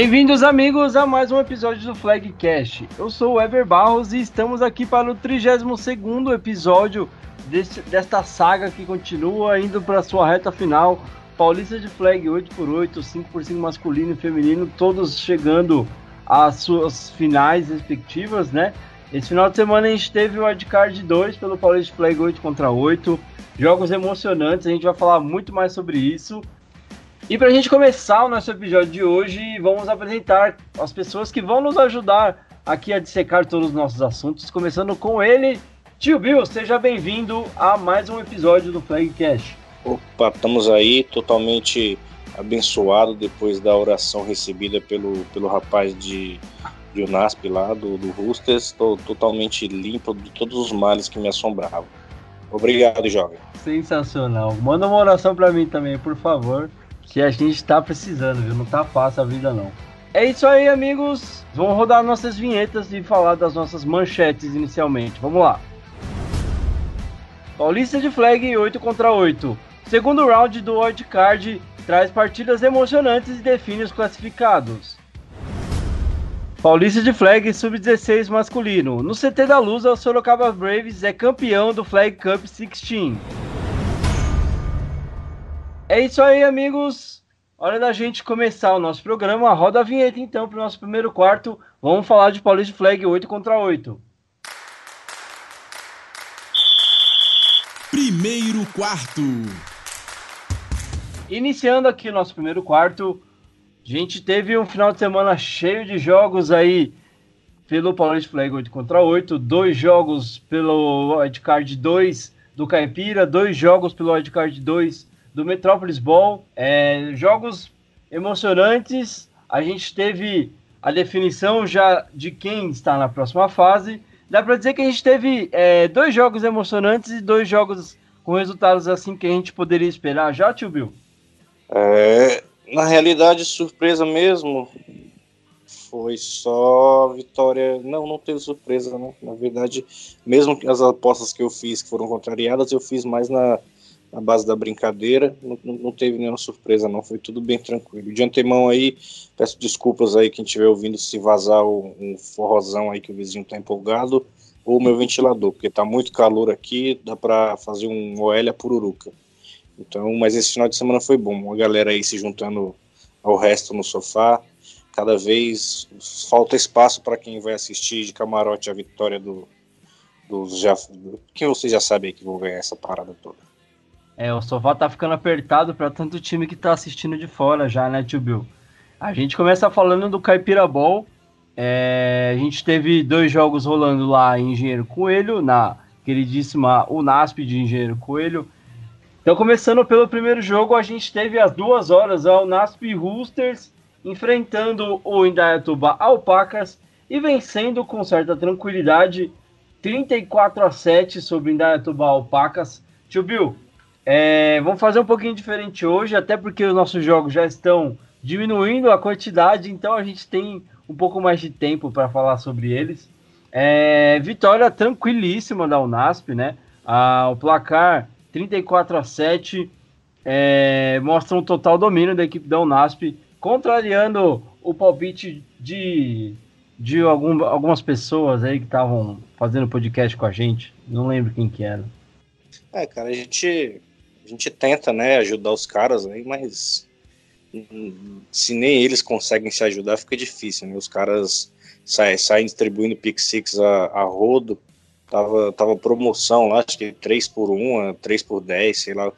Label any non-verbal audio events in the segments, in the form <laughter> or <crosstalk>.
Bem-vindos, amigos, a mais um episódio do Flagcast. Eu sou o Ever Barros e estamos aqui para o 32 episódio desse, desta saga que continua indo para sua reta final. Paulista de Flag 8x8, 5x5 masculino e feminino, todos chegando às suas finais respectivas, né? Esse final de semana a gente teve o Wildcard 2 pelo Paulista de Flag 8 contra 8. Jogos emocionantes, a gente vai falar muito mais sobre isso. E para a gente começar o nosso episódio de hoje, vamos apresentar as pessoas que vão nos ajudar aqui a dissecar todos os nossos assuntos, começando com ele, Tio Bill, seja bem-vindo a mais um episódio do Flagcast. Opa, estamos aí totalmente abençoado depois da oração recebida pelo, pelo rapaz de, de Unasp lá, do, do Roosters. Estou totalmente limpo de todos os males que me assombravam. Obrigado, jovem. Sensacional. Manda uma oração para mim também, por favor que a gente tá precisando, viu? Não tá fácil a vida não. É isso aí, amigos. Vamos rodar nossas vinhetas e falar das nossas manchetes inicialmente. Vamos lá. Paulista de Flag 8 contra 8. Segundo round do Wild Card traz partidas emocionantes e define os classificados. Paulista de Flag Sub-16 masculino. No CT da Luz, o Sorocaba Braves é campeão do Flag Cup 16. É isso aí, amigos. Hora da gente começar o nosso programa. Roda a vinheta então para o nosso primeiro quarto. Vamos falar de Paulista Flag 8 contra 8. Primeiro quarto. Iniciando aqui o nosso primeiro quarto, a gente teve um final de semana cheio de jogos aí pelo Paulista Flag 8 contra 8, dois jogos pelo Wildcard 2 do Caipira, dois jogos pelo Wildcard 2 do Metrópolis Ball. É, jogos emocionantes. A gente teve a definição já de quem está na próxima fase. Dá para dizer que a gente teve é, dois jogos emocionantes e dois jogos com resultados assim que a gente poderia esperar já, tio Bill? É, na realidade, surpresa mesmo. Foi só vitória. Não, não teve surpresa, né? Na verdade, mesmo as apostas que eu fiz que foram contrariadas, eu fiz mais na, na base da brincadeira, não, não, teve nenhuma surpresa não, foi tudo bem tranquilo. De antemão aí, peço desculpas aí quem estiver ouvindo se vazar um forrozão aí que o vizinho tá empolgado, ou o meu ventilador, porque tá muito calor aqui, dá para fazer um Oélia pururuca. Então, mas esse final de semana foi bom, a galera aí se juntando ao resto no sofá, cada vez falta espaço para quem vai assistir de camarote a vitória do, dos já, do, que vocês já sabem que vão ganhar essa parada toda. É, o sofá tá ficando apertado para tanto time que tá assistindo de fora já, né, tio Bill? A gente começa falando do Caipira Ball. É, a gente teve dois jogos rolando lá em Engenheiro Coelho, na queridíssima Unasp de Engenheiro Coelho. Então, começando pelo primeiro jogo, a gente teve às duas horas a Unasp Roosters enfrentando o Indaiatuba Alpacas e vencendo com certa tranquilidade 34 a 7 sobre o Indaiatuba Alpacas. Tio Bill, é, vamos fazer um pouquinho diferente hoje, até porque os nossos jogos já estão diminuindo a quantidade, então a gente tem um pouco mais de tempo para falar sobre eles. É, vitória tranquilíssima da Unasp, né? Ah, o placar 34 a 7 é, mostra um total domínio da equipe da Unasp, contrariando o palpite de, de algum, algumas pessoas aí que estavam fazendo podcast com a gente. Não lembro quem que era. É, cara, a gente a gente tenta, né, ajudar os caras aí, mas se nem eles conseguem se ajudar, fica difícil, né? Os caras saem, saem distribuindo Pick Six a, a rodo. Tava, tava promoção lá, acho que 3 por 1, 3 por 10, sei lá.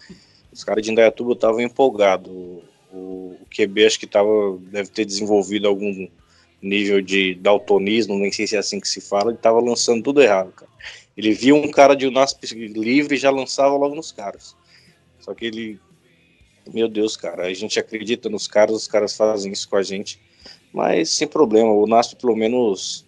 Os caras de Indaiatuba estavam empolgados. O, o, QB acho que tava, deve ter desenvolvido algum nível de daltonismo, nem sei se é assim que se fala, ele tava lançando tudo errado, cara. Ele via um cara de Unasp livre e já lançava logo nos caras. Só que ele. Meu Deus, cara, a gente acredita nos caras, os caras fazem isso com a gente. Mas sem problema, o Nasp pelo menos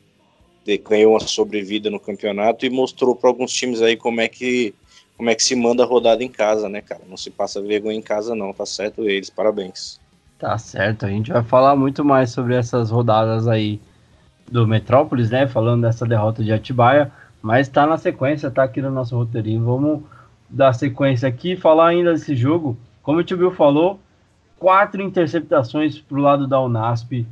ganhou uma sobrevida no campeonato e mostrou para alguns times aí como é que como é que se manda rodada em casa, né, cara? Não se passa vergonha em casa não, tá certo eles, parabéns. Tá certo, a gente vai falar muito mais sobre essas rodadas aí do Metrópolis, né, falando dessa derrota de Atibaia, mas tá na sequência, tá aqui no nosso roteirinho, vamos da sequência aqui, falar ainda desse jogo. Como o Tio falou, quatro interceptações para o lado da Unasp.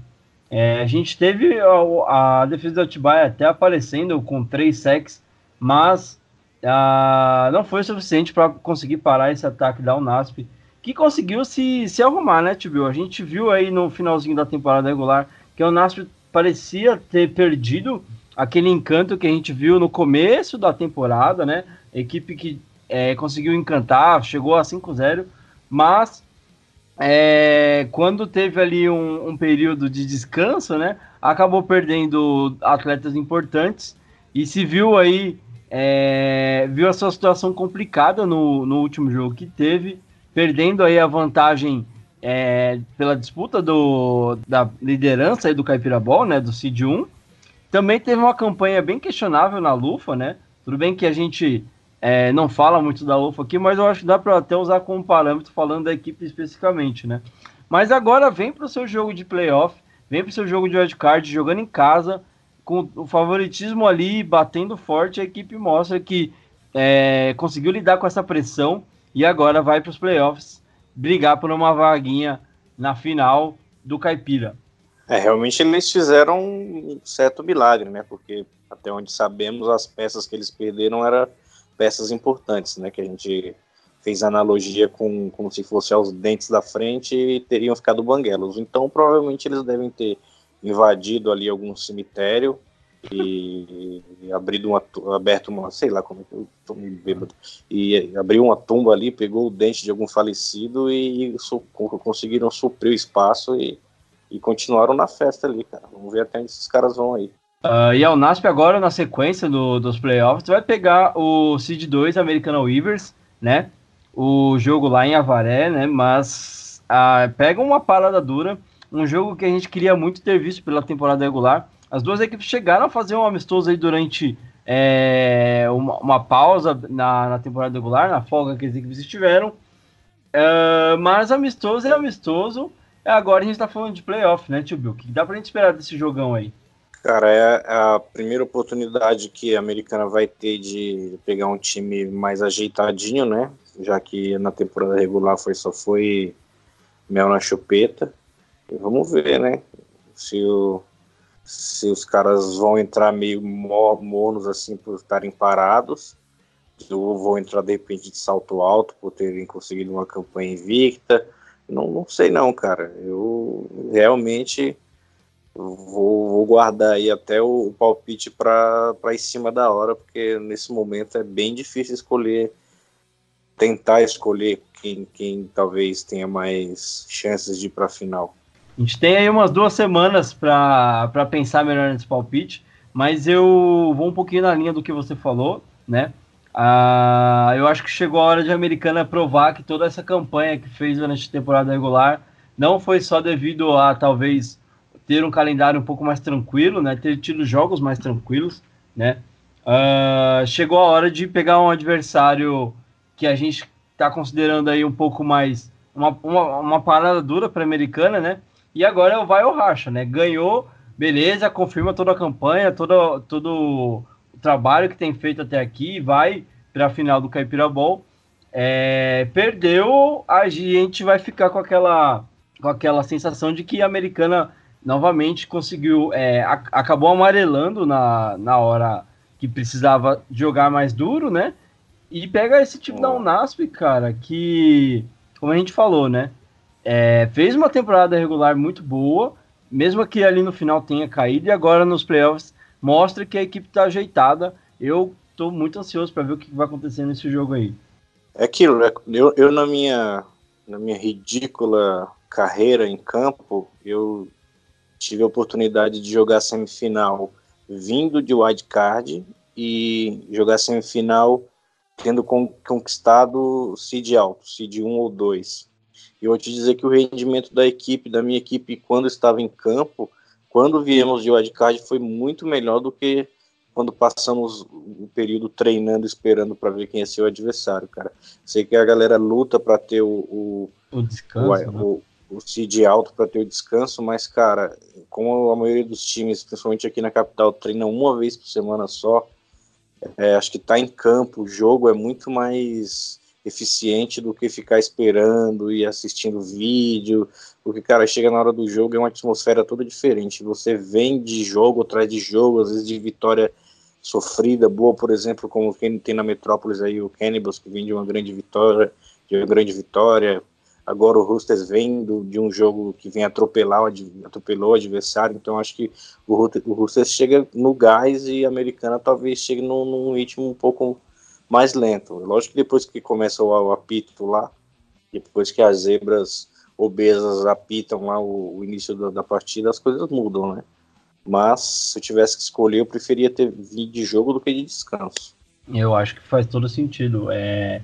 É, a gente teve a, a, defesa do Atibaia até aparecendo com três sacks, mas ah, não foi o suficiente para conseguir parar esse ataque da Unasp, que conseguiu se, se arrumar, né, Tibio? A gente viu aí no finalzinho da temporada regular que a Unasp parecia ter perdido aquele encanto que a gente viu no começo da temporada, né? Equipe que é, conseguiu encantar, chegou a 5-0, mas é, quando teve ali um, um, período de descanso, né? Acabou perdendo atletas importantes e se viu aí, é, viu a sua situação complicada no, no último jogo que teve, perdendo aí a vantagem é, pela disputa do, da liderança aí do Caipirabol, né? Do Cid 1. Também teve uma campanha bem questionável na Lufa, né? Tudo bem que a gente é, não fala muito da UFA aqui, mas eu acho que dá para até usar como parâmetro falando da equipe especificamente, né? Mas agora vem para o seu jogo de playoff, vem para o seu jogo de wildcard, jogando em casa, com o favoritismo ali, batendo forte, a equipe mostra que é, conseguiu lidar com essa pressão e agora vai para os playoffs brigar por uma vaguinha na final do Caipira. É, realmente eles fizeram um certo milagre, né? Porque até onde sabemos, as peças que eles perderam era peças importantes, né? Que a gente fez analogia com como se fosse aos dentes da frente e teriam ficado banguelos. Então, provavelmente eles devem ter invadido ali algum cemitério e abrido uma, aberto uma, sei lá como é que eu tô me bêbado, e abriu uma tumba ali, pegou o dente de algum falecido e, e su conseguiram suprir o espaço e, e continuaram na festa ali, cara. Vamos ver até onde esses caras vão aí. Uh, e a Unasp agora, na sequência do, dos playoffs, vai pegar o Seed 2 American Weavers, né? O jogo lá em Avaré, né? Mas uh, pega uma parada dura, um jogo que a gente queria muito ter visto pela temporada regular. As duas equipes chegaram a fazer um amistoso aí durante é, uma, uma, pausa na, na, temporada regular, na folga que as equipes tiveram. Uh, mas amistoso é amistoso. Agora a gente tá falando de playoff, né, tio Bill? O que dá pra gente esperar desse jogão aí? Cara, é a primeira oportunidade que a americana vai ter de pegar um time mais ajeitadinho, né? Já que na temporada regular foi só foi mel na chupeta. E vamos ver, né? Se, o, se os caras vão entrar meio mornos assim por estarem parados, ou vão entrar de repente de salto alto por terem conseguido uma campanha invicta. Não, não sei não, cara. Eu realmente Vou, vou, guardar aí até o, o palpite para em cima da hora, porque nesse momento é bem difícil escolher, tentar escolher quem, quem talvez tenha mais chances de ir para a final. A gente tem aí umas duas semanas para pensar melhor nesse palpite, mas eu vou um pouquinho na linha do que você falou, né? Ah, eu acho que chegou a hora de a Americana provar que toda essa campanha que fez durante a temporada regular não foi só devido a talvez ter um calendário um pouco mais tranquilo, né? Ter tido jogos mais tranquilos, né? Uh, chegou a hora de pegar um adversário que a gente está considerando aí um pouco mais uma, uma, uma parada dura para a americana, né? E agora é o vai ou racha, né? Ganhou, beleza, confirma toda a campanha, todo, todo o trabalho que tem feito até aqui, vai para a final do Caipira Bowl. É, perdeu, a gente vai ficar com aquela, com aquela sensação de que a americana novamente conseguiu, é, a, acabou amarelando na, na hora que precisava jogar mais duro, né? E pega esse tipo da Unasp, cara, que, como a gente falou, né? É, fez uma temporada regular muito boa, mesmo que ali no final tenha caído, e agora nos playoffs mostra que a equipe tá ajeitada. Eu tô muito ansioso para ver o que vai acontecer nesse jogo aí. É aquilo, né? Eu, eu na minha na minha ridícula carreira em campo, eu tive a oportunidade de jogar semifinal vindo de wildcard e jogar semifinal tendo conquistado seed alto, seed 1 ou 2. E eu vou te dizer que o rendimento da equipe, da minha equipe, quando estava em campo, quando viemos de wildcard, foi muito melhor do que quando passamos o período treinando, esperando para ver quem ser o adversário, cara. Sei que a galera luta para ter o, o, o descanso, o, né? o, o seed alto para ter o descanso, mas, cara, como a maioria dos times, principalmente aqui na capital, treina uma vez por semana só, é, acho que tá em campo, o jogo é muito mais eficiente do que ficar esperando e assistindo vídeo, porque, cara, chega na hora do jogo é uma atmosfera toda diferente. Você vem de jogo atrás de jogo, às vezes de vitória sofrida, boa, por exemplo, como quem tem na Metrópolis aí, o Cannibals, que vem de uma grande vitória, de uma grande vitória. Agora o Roosters vem do, de um jogo que vem atropelar, atropelou o adversário, então acho que o, o Roosters chega no gás e a Americana talvez chegue num, num ritmo um pouco mais lento. Lógico que depois que começa o, o apito lá, depois que as zebras obesas apitam lá o, o início da, da, partida, as coisas mudam, né? Mas se eu tivesse que escolher, eu preferia ter vindo de jogo do que de descanso. Eu acho que faz todo sentido. É,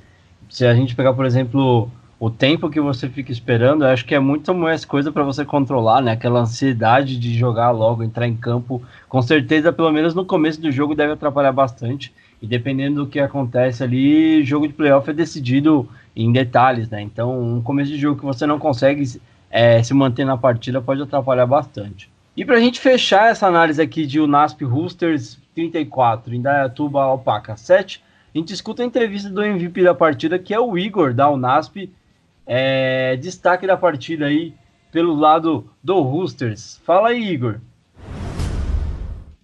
se a gente pegar, por exemplo, o tempo que você fica esperando, eu acho que é muito mais coisa para você controlar, né? Aquela ansiedade de jogar logo, entrar em campo. Com certeza, pelo menos no começo do jogo, deve atrapalhar bastante. E dependendo do que acontece ali, jogo de playoff é decidido em detalhes, né? Então, um começo de jogo que você não consegue é, se manter na partida pode atrapalhar bastante. E para a gente fechar essa análise aqui de Unasp Roosters 34, Indaiatuba Alpaca 7, a gente escuta a entrevista do MVP da partida, que é o Igor da Unasp. É, destaque da partida aí pelo lado do Roosters. Fala aí, Igor.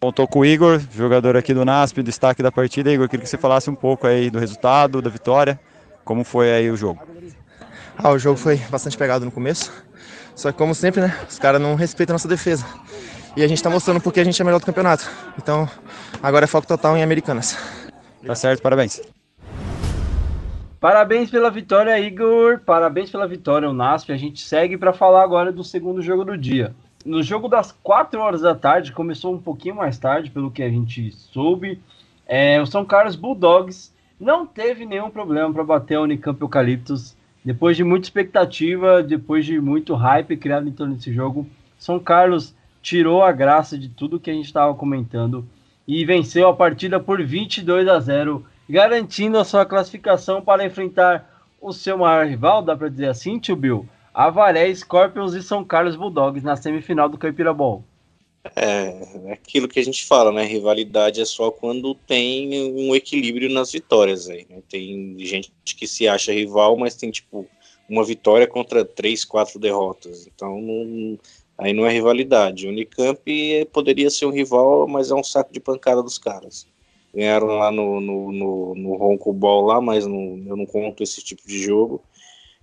Bom, tô com o Igor, jogador aqui do NASP, destaque da partida. Igor, queria que você falasse um pouco aí do resultado, da vitória, como foi aí o jogo. Ah, o jogo foi bastante pegado no começo, só que como sempre, né, os caras não respeitam a nossa defesa. E a gente tá mostrando porque a gente é melhor do campeonato. Então, agora é foco total em Americanas. Tá certo, parabéns. Parabéns pela vitória, Igor. Parabéns pela vitória, o NASP. A gente segue para falar agora do segundo jogo do dia no jogo das 4 horas da tarde, começou um pouquinho mais tarde, pelo que a gente soube. É, o São Carlos Bulldogs não teve nenhum problema para bater a Unicamp Eucaliptus. Depois de muita expectativa, depois de muito hype criado em torno desse jogo, São Carlos tirou a graça de tudo que a gente estava comentando e venceu a partida por 22 a 0, garantindo a sua classificação para enfrentar o seu maior rival, dá para dizer assim, tio Bill, Avaré, Scorpions e São Carlos Bulldogs na semifinal do Caipira Ball. É, é aquilo que a gente fala, né? Rivalidade é só quando tem um equilíbrio nas vitórias aí. Né? Tem gente que se acha rival, mas tem tipo uma vitória contra três, quatro derrotas. Então não, aí não é rivalidade. O Unicamp poderia ser um rival, mas é um saco de pancada dos caras. Ganharam lá no, no, no, no Ronco Ball lá, mas não, eu não conto esse tipo de jogo.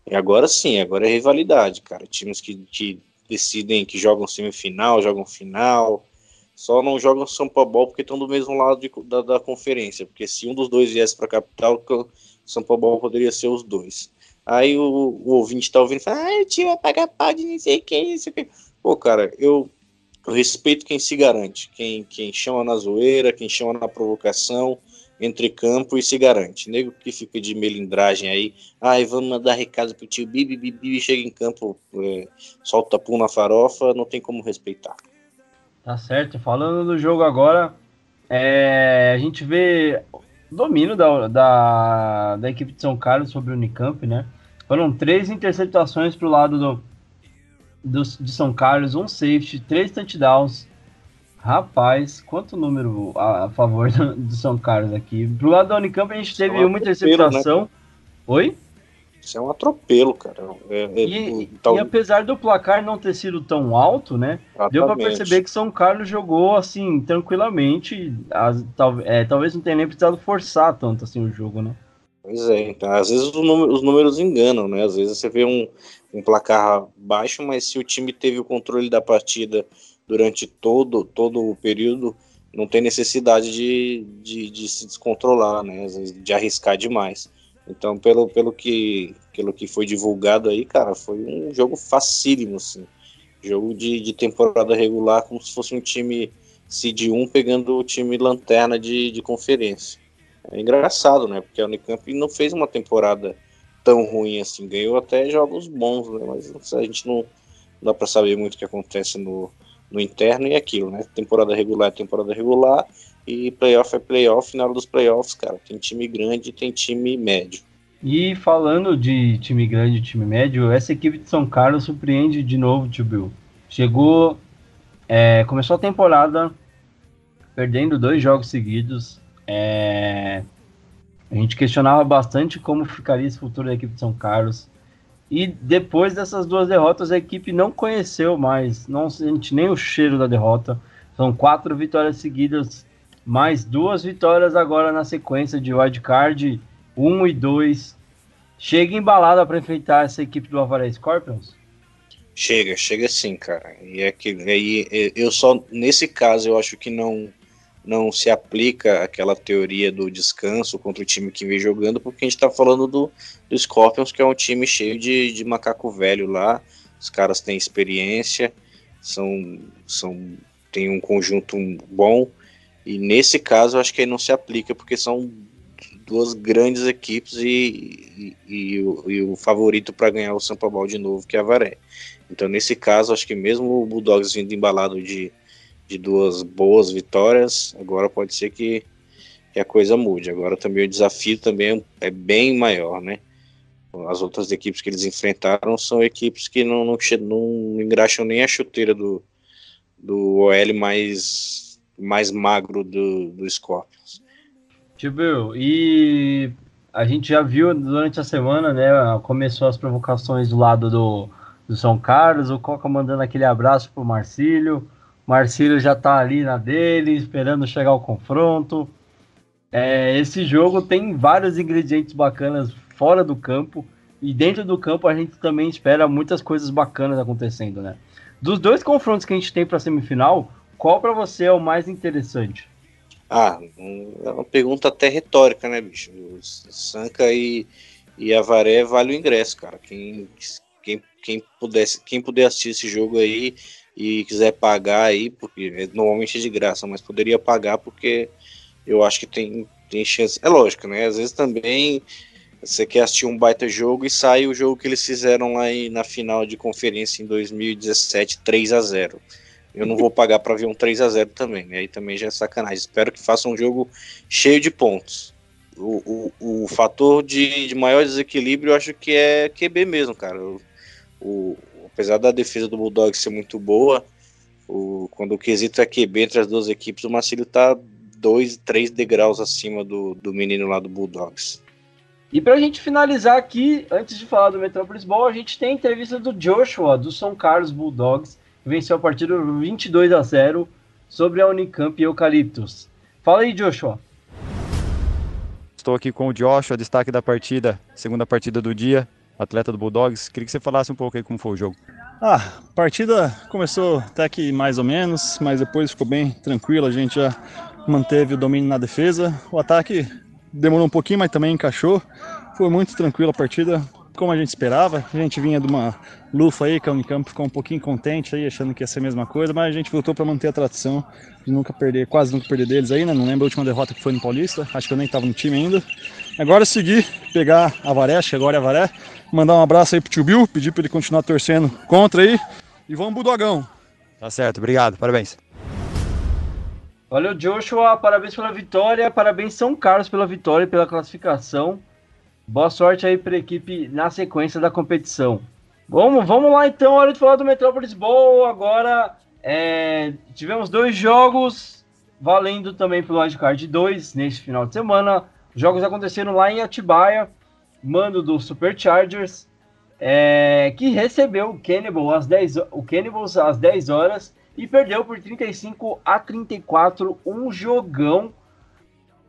E agora sim, agora é rivalidade, cara. Times que, que decidem que jogam semifinal, jogam final. Só não jogam São Paulo porque estão do mesmo lado de, da, da, conferência. Porque se um dos dois viesse para a capital, São Paulo poderia ser os dois. Aí o, o ouvinte está ouvindo e fala: Ah, o tio vai pagar pau de não sei o que, isso aqui. Pô, cara, eu, eu respeito quem se garante, quem, quem chama na zoeira, quem chama na provocação entre campo e se garante. Nego que fica de melindragem aí, ai, vamos mandar recado pro tio Bibi, Bibi, chega em campo, é, solta pum na farofa, não tem como respeitar. Tá certo. Falando do jogo agora, é, a gente vê domínio da, da, da equipe de São Carlos sobre o Unicamp, né? Foram três interceptações pro lado do, do, de São Carlos, um safety, três touchdowns, Rapaz, quanto número a, a favor do, do, São Carlos aqui? Pro lado da Unicamp a gente teve é um uma interceptação. Né? Oi? Isso é um atropelo, cara. É, é, e, tal... e, apesar do placar não ter sido tão alto, né? Exatamente. Deu para perceber que São Carlos jogou assim, tranquilamente. As, tal, é, talvez não tenha nem precisado forçar tanto assim o jogo, né? Pois é, então, às vezes os números, os números enganam, né? Às vezes você vê um, um placar baixo, mas se o time teve o controle da partida durante todo, todo o período, não tem necessidade de, de, de se descontrolar, né? de arriscar demais. Então, pelo, pelo, que, pelo que foi divulgado aí, cara, foi um jogo facílimo, assim. Jogo de, de temporada regular, como se fosse um time Seed 1 pegando o time lanterna de, de conferência. É engraçado, né? Porque a Unicamp não fez uma temporada tão ruim assim. Ganhou até jogos bons, né? Mas a gente não dá para saber muito o que acontece no, no interno e aquilo, né? Temporada regular é temporada regular e playoff é playoff. Na hora dos playoffs, cara, tem time grande tem time médio. E falando de time grande e time médio, essa equipe de São Carlos surpreende de novo, tio Bill. Chegou, é, começou a temporada perdendo dois jogos seguidos. É, A gente questionava bastante como ficaria esse futuro da equipe de São Carlos. E depois dessas duas derrotas, a equipe não conheceu mais, não sente nem o cheiro da derrota. São quatro vitórias seguidas, mais duas vitórias agora na sequência de wildcard 1 e 2. Chega embalada para enfrentar essa equipe do Avaré Scorpions? Chega, chega sim, cara. E é que aí eu só nesse caso eu acho que não não se aplica aquela teoria do descanso contra o time que vem jogando, porque a gente está falando do, do Scorpions, que é um time cheio de, de macaco velho lá. Os caras têm experiência, são, são tem um conjunto bom. E nesse caso, eu acho que aí não se aplica, porque são duas grandes equipes e, e, e, o, e o, favorito para ganhar o Sampa Ball de novo, que é a Varé. Então, nesse caso, acho que mesmo o Bulldogs vindo embalado de, de duas boas vitórias, agora pode ser que, que a coisa mude. Agora também o desafio também é, bem maior, né? As outras equipes que eles enfrentaram são equipes que não, não, não engraxam nem a chuteira do, do OL mais, mais magro do, do Scorpions. Bill, e a gente já viu durante a semana, né? Começou as provocações do lado do, do São Carlos, o Coca mandando aquele abraço pro Marcílio. Marcílio já tá ali na dele, esperando chegar o confronto. É, esse jogo tem vários ingredientes bacanas fora do campo. E dentro do campo a gente também espera muitas coisas bacanas acontecendo, né? Dos dois confrontos que a gente tem para semifinal, qual para você é o mais interessante? Ah, é uma pergunta até retórica, né, bicho? Sanca e, e Avaré vale o ingresso, cara. Quem, quem, quem, pudesse, quem puder assistir esse jogo aí e quiser pagar aí, porque é, normalmente é de graça, mas poderia pagar porque eu acho que tem, tem chance. É lógico, né? Às vezes também você quer assistir um baita jogo e sai o jogo que eles fizeram lá na final de conferência em 2017, 3 a 0 eu não vou pagar para ver um 3 a 0 também, né? Aí também já é sacanagem. Espero que faça um jogo cheio de pontos. O, o, o fator de, de, maior desequilíbrio eu acho que é QB mesmo, cara. O, apesar da defesa do Bulldog ser muito boa, o, quando o quesito é QB entre as duas equipes, o Marcílio tá dois, três degraus acima do, do menino lá do Bulldogs. E para a gente finalizar aqui, antes de falar do Metropolis Ball, a gente tem a entrevista do Joshua, do São Carlos Bulldogs, venceu a partida 22 a 0 sobre a Unicamp e Eucaliptus. Fala aí, Joshua. Estou aqui com o Joshua, destaque da partida, segunda partida do dia, atleta do Bulldogs. Queria que você falasse um pouco aí como foi o jogo. Ah, a partida começou até que mais ou menos, mas depois ficou bem tranquilo. A gente já manteve o domínio na defesa. O ataque demorou um pouquinho, mas também encaixou. Foi muito tranquila a partida como a gente esperava. A gente vinha de uma lufa aí, que a Unicamp ficou um pouquinho contente aí, achando que ia ser a mesma coisa, mas a gente voltou para manter a tradição de nunca perder, quase nunca perder deles aí, né? Não lembro a última derrota que foi no Paulista, acho que eu nem estava no time ainda. Agora é seguir, pegar a Varé, acho que agora é a Varé, mandar um abraço aí pro tio Bill, pedir para ele continuar torcendo contra aí e vamos Budogão. Tá certo, obrigado, parabéns. Valeu, Joshua, parabéns pela vitória, parabéns São Carlos pela vitória e pela classificação. Boa sorte aí para a equipe na sequência da competição. Vamos, vamos lá então, hora de falar do Metrópolis Bowl. Agora é, tivemos dois jogos valendo também pelo Wildcard 2 neste final de semana. Os jogos aconteceram lá em Atibaia, mando do Superchargers, é, que recebeu o Cannibal às 10, o Cannibals às 10 horas e perdeu por 35 a 34, um jogão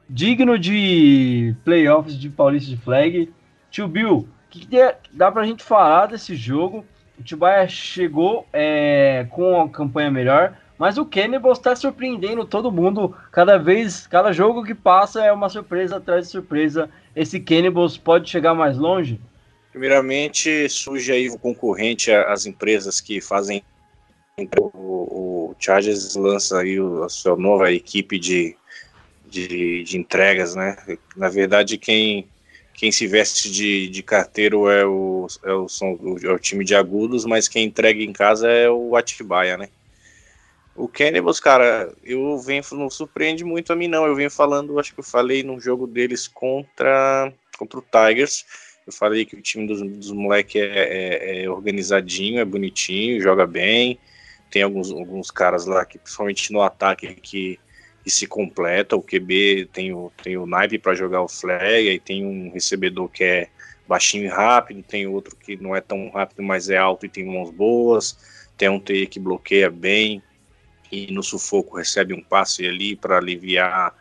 digno de playoffs de Paulista de Flag. Tio Bill, o que, que dá pra gente falar desse jogo? O Tibaia chegou é, com a campanha melhor, mas o Cannibal está surpreendendo todo mundo. Cada vez, cada jogo que passa é uma surpresa atrás de surpresa. Esse Cannibals pode chegar mais longe? Primeiramente, surge aí o concorrente às empresas que fazem. O, o Chargers lança aí a sua nova equipe de de, de entregas, né? Na verdade, quem, quem se veste de, de carteiro é o, é, o, são, é o time de agudos, mas quem entrega em casa é o Atibaia, né? O Cannibals, cara, eu venho, não surpreende muito a mim, não. Eu venho falando, acho que eu falei num jogo deles contra, contra o Tigers. Eu falei que o time dos, dos moleques é, é, é, organizadinho, é bonitinho, joga bem. Tem alguns, alguns caras lá que, principalmente no ataque, que e se completa. O QB tem o, tem o naipe para jogar o flag, aí tem um recebedor que é baixinho e rápido, tem outro que não é tão rápido, mas é alto e tem mãos boas, tem um TI que bloqueia bem e no sufoco recebe um passe ali para aliviar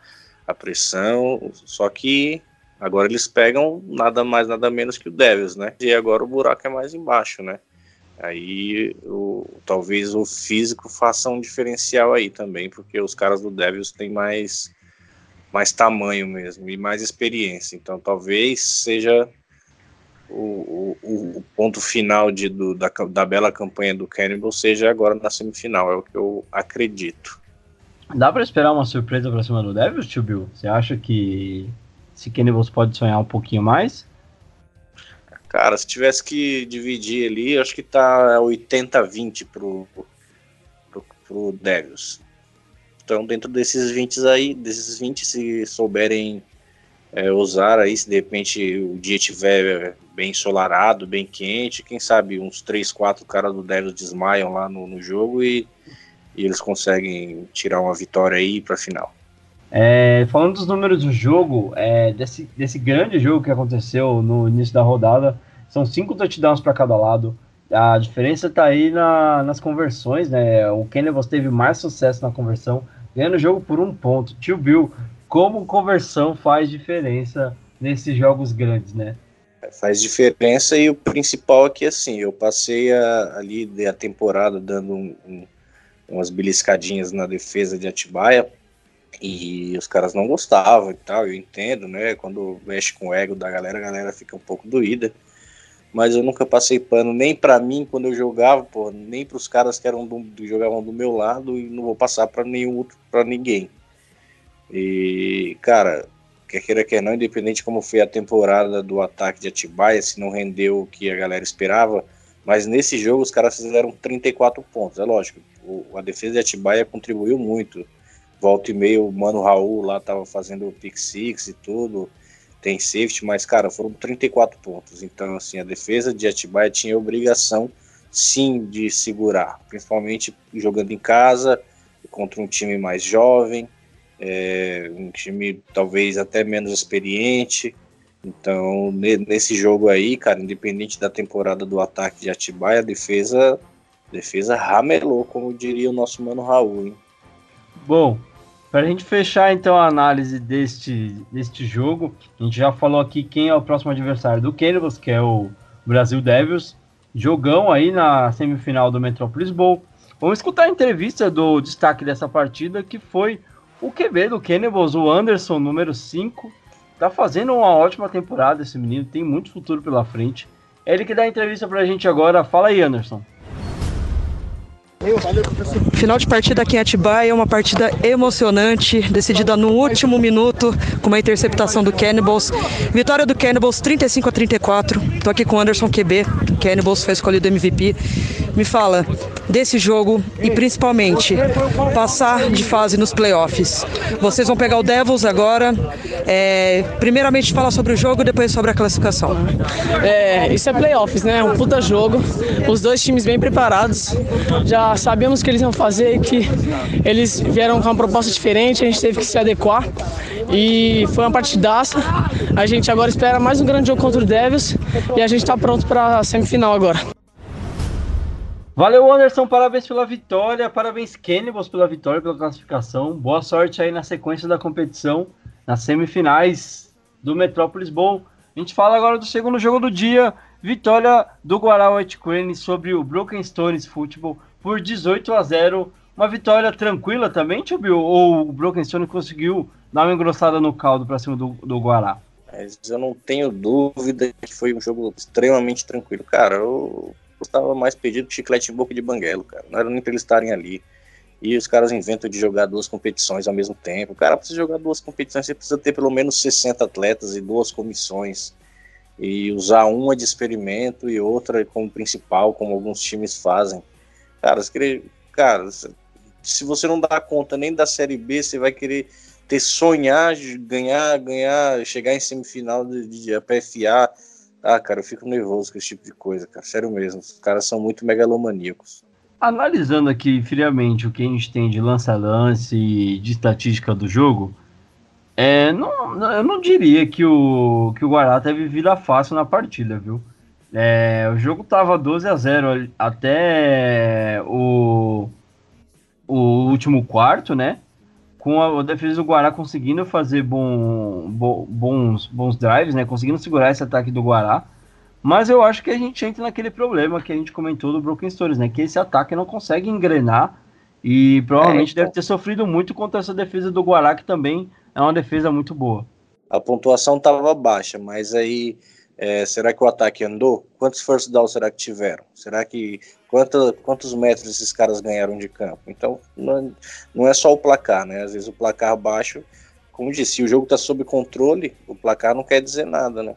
a pressão. Só que agora eles pegam nada mais, nada menos que o Devils, né? E agora o buraco é mais embaixo, né? Aí o, talvez o físico faça um diferencial aí também, porque os caras do Devils têm mais, mais tamanho mesmo e mais experiência. Então talvez seja o, o, o ponto final de, do, da, da bela campanha do Cannibal seja agora na semifinal, é o que eu acredito. Dá para esperar uma surpresa pra cima do Devils, tio Bill? Você acha que esse Cannibals pode sonhar um pouquinho mais? Cara, se tivesse que dividir ali, acho que tá 80-20 pro, pro, pro Devils. Então, dentro desses 20 aí, desses 20, se souberem é, usar aí, se de repente o dia tiver bem ensolarado, bem quente, quem sabe uns 3, 4 caras do Devils desmaiam lá no, no jogo e, e, eles conseguem tirar uma vitória aí para final. É, falando dos números do jogo, é, desse, desse grande jogo que aconteceu no início da rodada, são cinco touchdowns para cada lado. A diferença está aí na, nas conversões, né? O Cannibals teve mais sucesso na conversão, ganhando o jogo por um ponto. Tio Bill, como conversão faz diferença nesses jogos grandes, né? Faz diferença e o principal aqui, assim, eu passei a, ali a temporada dando um, um, umas beliscadinhas na defesa de Atibaia, e os caras não gostavam e tal, eu entendo, né? Quando mexe com o ego da galera, a galera fica um pouco doída. Mas eu nunca passei pano nem para mim quando eu jogava, nem para os caras que eram do, jogavam do meu lado e não vou passar para nenhum outro, para ninguém. E, cara, quer queira quer não, independente como foi a temporada do ataque de Atibaia, se não rendeu o que a galera esperava, mas nesse jogo os caras fizeram 34 pontos, é lógico. O, a defesa de Atibaia contribuiu muito volta e meio, o Mano Raul lá tava fazendo o pick six e tudo, tem safety, mas, cara, foram 34 pontos. Então, assim, a defesa de Atibaia tinha obrigação, sim, de segurar, principalmente jogando em casa, contra um time mais jovem, é, um time talvez até menos experiente. Então, nesse jogo aí, cara, independente da temporada do ataque de Atibaia, a defesa, defesa ramelou, como diria o nosso mano Raul, hein? Bom, para a gente fechar então a análise deste, deste jogo, a gente já falou aqui quem é o próximo adversário do Cannibals, que é o Brasil Devils. Jogão aí na semifinal do Metropolis Bowl. Vamos escutar a entrevista do destaque dessa partida, que foi o QB do Cannibals, o Anderson, número 5. Tá fazendo uma ótima temporada esse menino, tem muito futuro pela frente. É ele que dá a entrevista pra gente agora. Fala aí, Anderson. Final de partida aqui em Atibaia, uma partida emocionante, decidida no último minuto, com uma interceptação do Cannibals. Vitória do Cannibals 35 a 34. Tô aqui com o Anderson QB, Cannibals foi escolhido MVP. Me fala desse jogo e principalmente passar de fase nos playoffs. Vocês vão pegar o Devils agora. É, primeiramente falar sobre o jogo, depois sobre a classificação. É, isso é playoffs, né? Um puta jogo. Os dois times bem preparados. Já sabíamos o que eles iam fazer que eles vieram com uma proposta diferente, a gente teve que se adequar. E foi uma partidaça. A gente agora espera mais um grande jogo contra o Devils e a gente está pronto para a semifinal agora. Valeu, Anderson. Parabéns pela vitória. Parabéns, Cannibals, pela vitória, pela classificação. Boa sorte aí na sequência da competição, nas semifinais do Metrópolis Bowl. A gente fala agora do segundo jogo do dia. Vitória do Guará White Crane sobre o Broken Stones Football por 18 a 0. Uma vitória tranquila também, Tio Bill? Ou o Broken Stone conseguiu dar uma engrossada no caldo para cima do, do Guará? Mas eu não tenho dúvida que foi um jogo extremamente tranquilo. Cara, eu estava mais pedido que chiclete em boca de banguelo, cara. Não era nem para eles estarem ali. E os caras inventam de jogar duas competições ao mesmo tempo. Cara precisa jogar duas competições, você precisa ter pelo menos 60 atletas e duas comissões. E usar uma de experimento e outra como principal, como alguns times fazem. Cara, você querer, cara, se você não dá conta nem da Série B, você vai querer ter sonhar, ganhar, ganhar, chegar em semifinal de, de, PFA. Ah, cara, eu fico nervoso com esse tipo de coisa, cara. Sério mesmo. Os caras são muito megalomaníacos. Analisando aqui friamente o que a gente tem de lança-lance e de estatística do jogo, é, não, eu não diria que o, que o Guará teve vida fácil na partida, viu? É, o jogo tava 12 a 0 até o, o último quarto, né? Com a, a defesa do Guará conseguindo fazer bom, bo, bons, bons drives, né? Conseguindo segurar esse ataque do Guará. Mas eu acho que a gente entra naquele problema que a gente comentou do Broken Stories, né? Que esse ataque não consegue engrenar e provavelmente é, então... deve ter sofrido muito contra essa defesa do Guará, que também é uma defesa muito boa. A pontuação estava baixa, mas aí é, será que o ataque andou? Quantos first downs será que tiveram? Será que quanto, quantos metros esses caras ganharam de campo? Então não, não é só o placar, né? Às vezes o placar baixo, como disse, se o jogo está sob controle, o placar não quer dizer nada, né?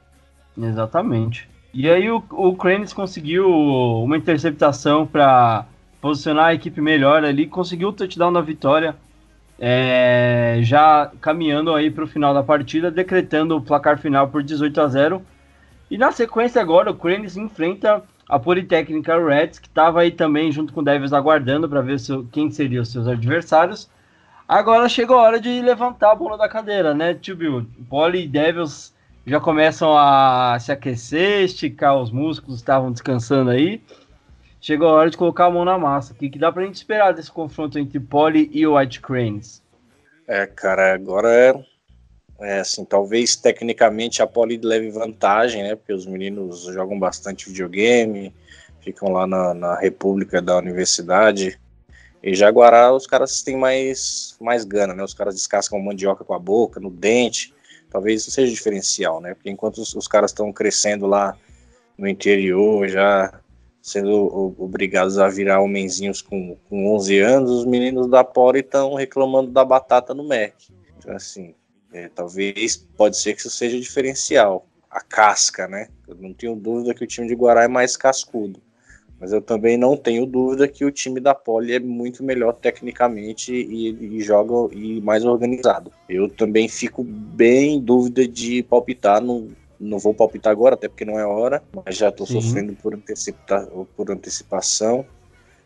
Exatamente. E aí o, o Cranes conseguiu uma interceptação para posicionar a equipe melhor ali, conseguiu o touchdown da vitória é, já caminhando aí para o final da partida, decretando o placar final por 18 a 0. E na sequência agora o Cranes enfrenta a Politécnica Reds, que estava aí também junto com o Devils aguardando para ver quem seriam os seus adversários. Agora chegou a hora de levantar a bola da cadeira, né, Tio? Poli e Devils já começam a se aquecer, esticar os músculos, estavam descansando aí chegou a hora de colocar a mão na massa. O que, que dá pra gente esperar desse confronto entre Poli e White Cranes? É, cara, agora é, é assim, talvez tecnicamente a Poli leve vantagem, né? Porque os meninos jogam bastante videogame, ficam lá na, na República da Universidade. E Jaguará, os caras têm mais, mais gana, né? Os caras descascam mandioca com a boca, no dente. Talvez isso seja diferencial, né? Porque enquanto os, os caras estão crescendo lá no interior, já sendo obrigados a virar homenzinhos com, com 11 anos, os meninos da Pori estão reclamando da batata no Mac. Então, assim, é, talvez pode ser que isso seja diferencial. A casca, né? Eu não tenho dúvida que o time de Guará é mais cascudo. Mas eu também não tenho dúvida que o time da Poli é muito melhor tecnicamente e, e joga e mais organizado. Eu também fico bem em dúvida de palpitar no, não vou palpitar agora, até porque não é hora, mas já estou sofrendo por, antecipa por antecipação.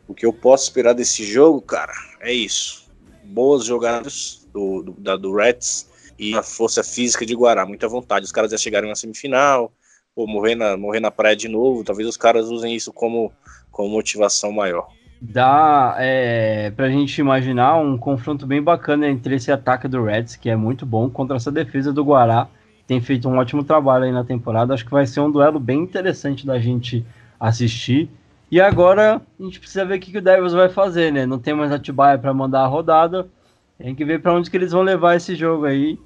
O que eu posso esperar desse jogo, cara, é isso. Boas jogadas do, do, da, do Reds e a força física de Guará, muita vontade. Os caras já chegaram na semifinal, ou morrer na, morrer na praia de novo. Talvez os caras usem isso como, como motivação maior. Dá é, pra gente imaginar um confronto bem bacana entre esse ataque do Reds, que é muito bom, contra essa defesa do Guará, tem feito um ótimo trabalho aí na temporada. Acho que vai ser um duelo bem interessante da gente assistir. E agora a gente precisa ver o que, que o Devils vai fazer, né? Não tem mais Atibaia para mandar a rodada. Tem que ver para onde que eles vão levar esse jogo aí.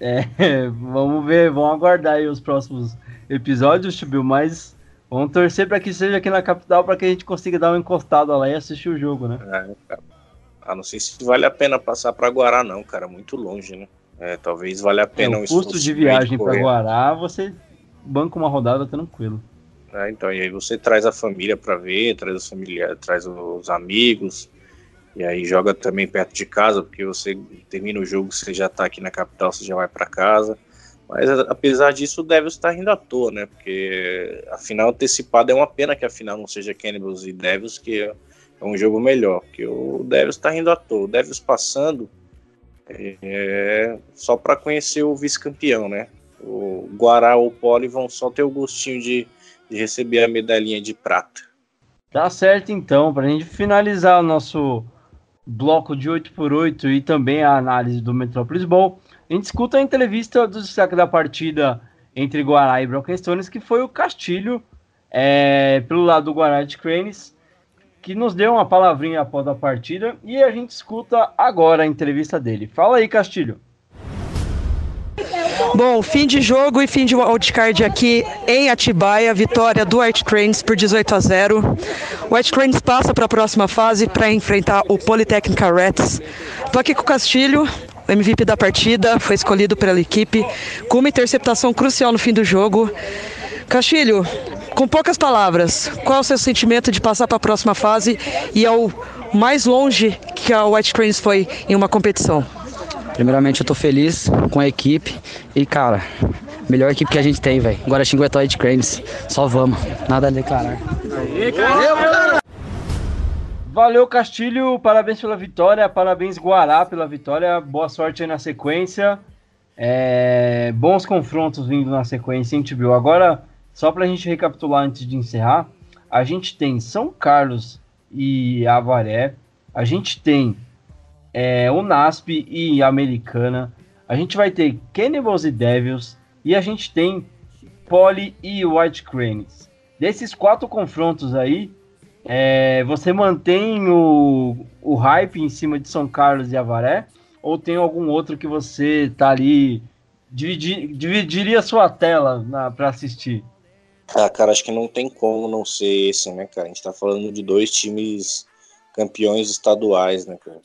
É, <laughs> vamos ver, vamos aguardar aí os próximos episódios, Tibio, mas vamos torcer para que seja aqui na capital para que a gente consiga dar uma encostada lá e assistir o jogo, né? É, ah, não sei se vale a pena passar para Guará não, cara, muito longe, né? É, talvez valha a pena é, o custo de viagem para Guará, você banca uma rodada tranquilo. É, então, e aí você traz a família para ver, traz os familiares, traz os amigos, e aí joga também perto de casa, porque você termina o jogo, você já tá aqui na capital, você já vai para casa. Mas apesar disso, o Devils tá rindo à toa, né? Porque a final antecipada é uma pena que a final não seja Cannibals e Devils, que é um jogo melhor. Porque o Devils tá rindo à toa. O Devils passando, é, só para conhecer o vice-campeão, né? O Guará ou o Poli vão só ter o gostinho de, de receber a medalhinha de prata. Tá certo então, para a gente finalizar o nosso bloco de 8x8 e também a análise do Metrópolis Bowl, a gente escuta a entrevista do destaque da partida entre Guará e Broken Stones, que foi o Castilho, é, pelo lado do Guará de Cranes, que nos deu uma palavrinha após a partida e a gente escuta agora a entrevista dele. Fala aí, Castilho. Bom, fim de jogo e fim de wildcard aqui em Atibaia, vitória do White Cranes por 18 a 0. O White Cranes passa para a próxima fase para enfrentar o Polytechnica Reds. Tô aqui com o Castilho, o MVP da partida, foi escolhido pela equipe com uma interceptação crucial no fim do jogo. Castilho, com poucas palavras, qual é o seu sentimento de passar para a próxima fase e ao mais longe que a White Cranes foi em uma competição? Primeiramente, eu tô feliz com a equipe e, cara, melhor equipe que a gente tem, velho. Agora Xinguetó White Cranes. Só vamos, nada a declarar. Aê, cara! Valeu, Castilho. Parabéns pela vitória. Parabéns, Guará, pela vitória. Boa sorte aí na sequência. É, bons confrontos vindo na sequência, hein, viu? Agora, só para a gente recapitular antes de encerrar, a gente tem São Carlos e Avaré, a gente tem é, o NASP e Americana, a gente vai ter Cannibals e Devils e a gente tem Poli e White Cranes. Desses quatro confrontos aí, é, você mantém o, o hype em cima de São Carlos e Avaré? Ou tem algum outro que você tá ali, dividir, dividiria sua tela para assistir? Ah, cara, acho que não tem como não ser esse, né, cara? A gente tá falando de dois times campeões estaduais, né, cara?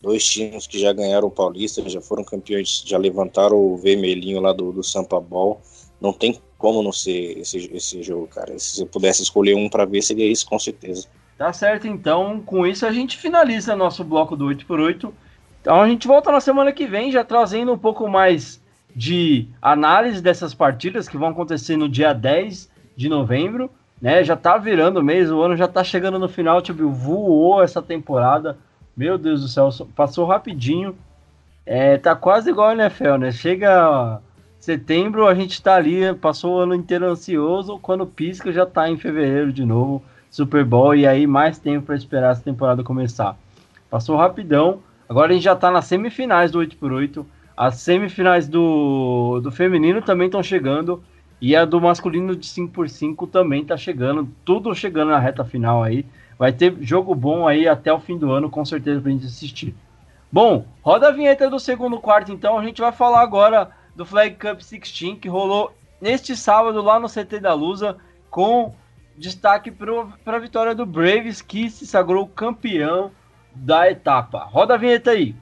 Dois times que já ganharam o Paulista, já foram campeões, já levantaram o vermelhinho lá do, do Sampa Ball. Não tem como não ser esse, esse jogo, cara. Se eu pudesse escolher um para ver, seria isso, com certeza. Tá certo, então. Com isso a gente finaliza nosso bloco do 8x8. Então a gente volta na semana que vem, já trazendo um pouco mais de análise dessas partidas que vão acontecer no dia 10 de novembro. Né? Já tá virando o mês, o ano já tá chegando no final, tipo, voou essa temporada. Meu Deus do céu, passou rapidinho. É, tá quase igual a NFL, né? Chega setembro, a gente tá ali, passou o ano inteiro ansioso, quando pisca já tá em fevereiro de novo, Super Bowl, e aí mais tempo para esperar essa temporada começar. Passou rapidão, agora a gente já tá nas semifinais do 8x8, as semifinais do, do feminino também estão chegando, e a do masculino de 5x5 também tá chegando, tudo chegando na reta final aí. Vai ter jogo bom aí até o fim do ano, com certeza, pra gente assistir. Bom, roda a vinheta do segundo quarto, então. A gente vai falar agora do Flag Cup 16, que rolou neste sábado lá no CT da Lusa, com destaque para a vitória do Braves, que se sagrou campeão da etapa. Roda a vinheta aí.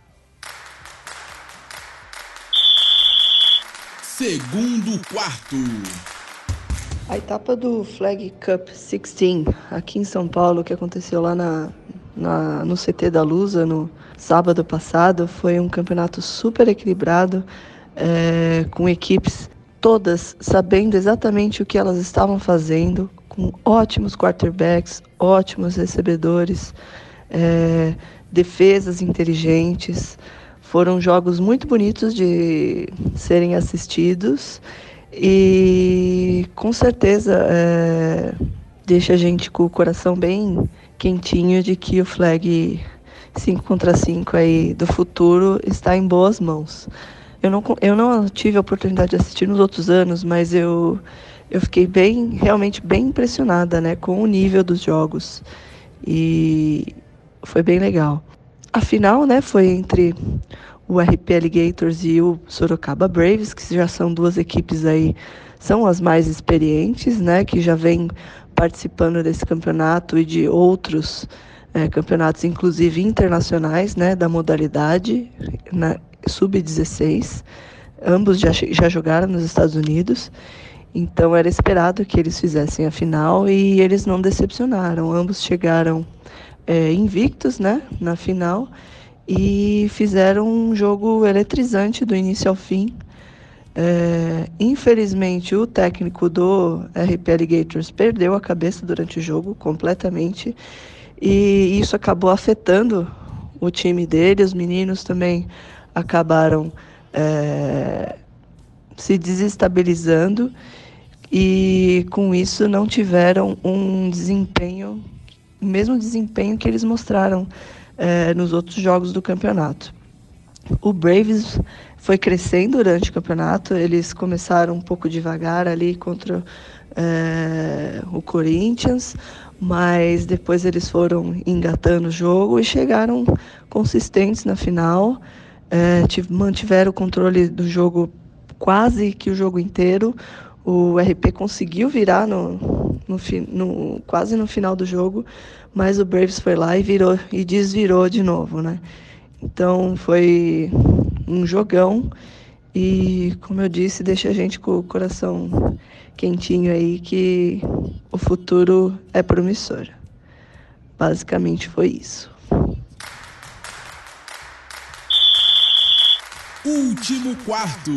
Segundo quarto. A etapa do Flag Cup 16 aqui em São Paulo, que aconteceu lá na, na, no CT da Lusa no sábado passado, foi um campeonato super equilibrado, é, com equipes todas sabendo exatamente o que elas estavam fazendo, com ótimos quarterbacks, ótimos recebedores, é, defesas inteligentes. Foram jogos muito bonitos de serem assistidos e com certeza é, deixa a gente com o coração bem quentinho de que o flag 5 contra 5 aí do futuro está em boas mãos. Eu não, eu não tive a oportunidade de assistir nos outros anos, mas eu, eu fiquei bem, realmente bem impressionada né, com o nível dos jogos. E foi bem legal. A final né, foi entre o RP Alligators e o Sorocaba Braves, que já são duas equipes aí, são as mais experientes, né, que já vêm participando desse campeonato e de outros é, campeonatos, inclusive internacionais, né, da modalidade na sub-16. Ambos já, já jogaram nos Estados Unidos, então era esperado que eles fizessem a final e eles não decepcionaram. Ambos chegaram é, invictos, né, na final e fizeram um jogo eletrizante do início ao fim. É, infelizmente, o técnico do RP Alligators perdeu a cabeça durante o jogo completamente e isso acabou afetando o time dele. Os meninos também acabaram é, se desestabilizando e com isso não tiveram um desempenho, o mesmo desempenho que eles mostraram é, nos outros jogos do campeonato. O Braves foi crescendo durante o campeonato, eles começaram um pouco devagar ali contra é, o Corinthians, mas depois eles foram engatando o jogo e chegaram consistentes na final, é, mantiveram o controle do jogo quase que o jogo inteiro. O RP conseguiu virar no, no, no, quase no final do jogo, mas o Braves foi lá e virou e desvirou de novo, né? Então foi um jogão e, como eu disse, deixa a gente com o coração quentinho aí que o futuro é promissor. Basicamente foi isso. Último quarto.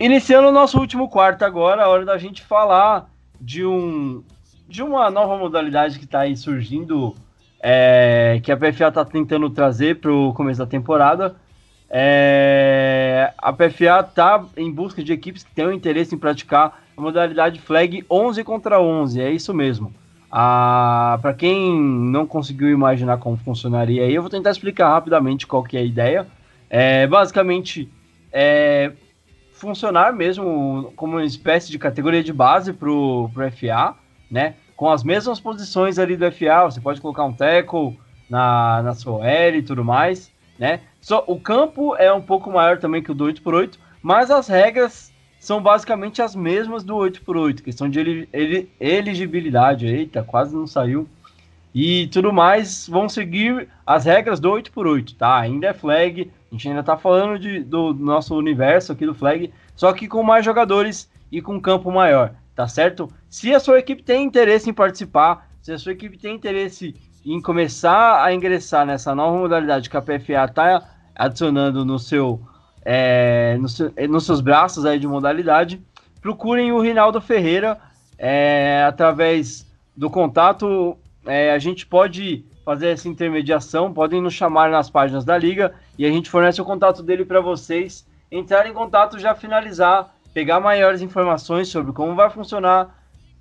Iniciando o nosso último quarto agora, a hora da gente falar de um de uma nova modalidade que está aí surgindo, é, que a PFA está tentando trazer para o começo da temporada. É, a PFA está em busca de equipes que tenham interesse em praticar a modalidade flag 11 contra 11, é isso mesmo. Ah, para quem não conseguiu imaginar como funcionaria eu vou tentar explicar rapidamente qual que é a ideia. É, basicamente, é funcionar mesmo como uma espécie de categoria de base para o FA, né? Com as mesmas posições ali do FA, você pode colocar um tackle na, na sua L e tudo mais, né? Só, o campo é um pouco maior também que o do 8x8, mas as regras são basicamente as mesmas do 8x8, questão de elegibilidade, eita, quase não saiu, e tudo mais, vão seguir as regras do 8x8, tá? Ainda é flag, a gente ainda tá falando de, do nosso universo aqui do flag, só que com mais jogadores e com campo maior, tá certo? Se a sua equipe tem interesse em participar, se a sua equipe tem interesse em começar a ingressar nessa nova modalidade que a PFA está adicionando no seu, é, no seu, nos seus braços aí de modalidade, procurem o Rinaldo Ferreira é, através do contato. É, a gente pode fazer essa intermediação, podem nos chamar nas páginas da liga e a gente fornece o contato dele para vocês entrar em contato, já finalizar, pegar maiores informações sobre como vai funcionar,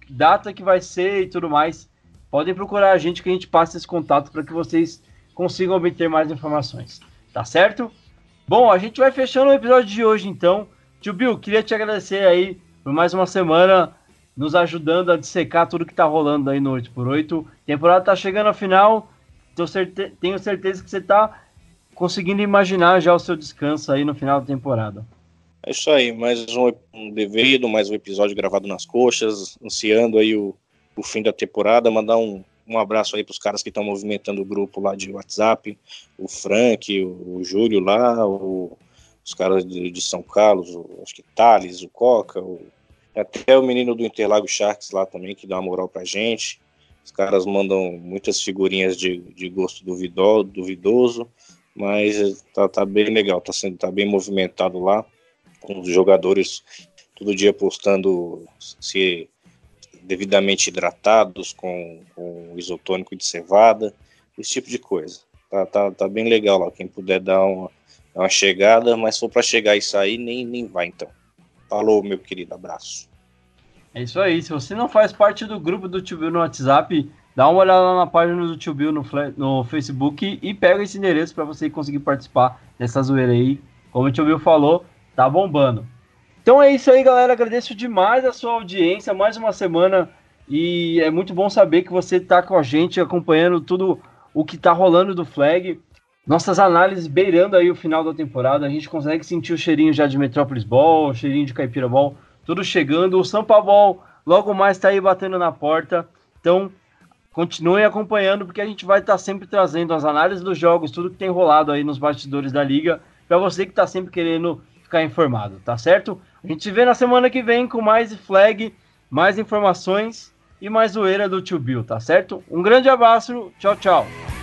data que vai ser e tudo mais podem procurar a gente que a gente passa esse contato para que vocês consigam obter mais informações. Tá certo? Bom, a gente vai fechando o episódio de hoje então. Tio Bill, queria te agradecer aí por mais uma semana nos ajudando a dissecar tudo que tá rolando aí no 8x8. A temporada tá chegando ao final. Certe... Tenho certeza que você tá conseguindo imaginar já o seu descanso aí no final da temporada. É isso aí, mais um, um devido, mais um episódio gravado nas coxas, anunciando aí o, o fim da temporada, mandar um, um abraço aí para os caras que estão movimentando o grupo lá de WhatsApp, o Frank, o, o Júlio lá, o, os caras de, de, São Carlos, o, acho que Thales, o Coca, o, até o menino do Interlago Sharks lá também, que dá uma moral pra gente. Os caras mandam muitas figurinhas de, de gosto duvidó, duvidoso, mas tá, tá bem legal, tá, sendo, tá bem movimentado lá, com os jogadores todo dia postando se devidamente hidratados com, com isotônico de cevada, esse tipo de coisa. Tá, tá, tá bem legal lá. Quem puder dar uma, uma chegada, mas se for para chegar e sair, nem, nem vai então. Falou, meu querido, abraço. É isso aí. Se você não faz parte do grupo do Tio Bill no WhatsApp, dá uma olhada lá na página do Tio Bill no, no Facebook e pega esse endereço para você conseguir participar dessa zoeira aí. Como o Tio Bill falou, tá bombando. Então é isso aí, galera. Agradeço demais a sua audiência. Mais uma semana e é muito bom saber que você está com a gente acompanhando tudo o que está rolando do Flag. Nossas análises beirando aí o final da temporada. A gente consegue sentir o cheirinho já de Metrópolis Ball, o cheirinho de Caipira Ball, tudo chegando. O Sampa Ball logo mais está aí batendo na porta. Então continuem acompanhando porque a gente vai estar tá sempre trazendo as análises dos jogos, tudo que tem rolado aí nos bastidores da liga, para você que está sempre querendo ficar informado, tá certo? A gente se vê na semana que vem com mais flag, mais informações e mais zoeira do Tio Bill, tá certo? Um grande abraço, tchau, tchau.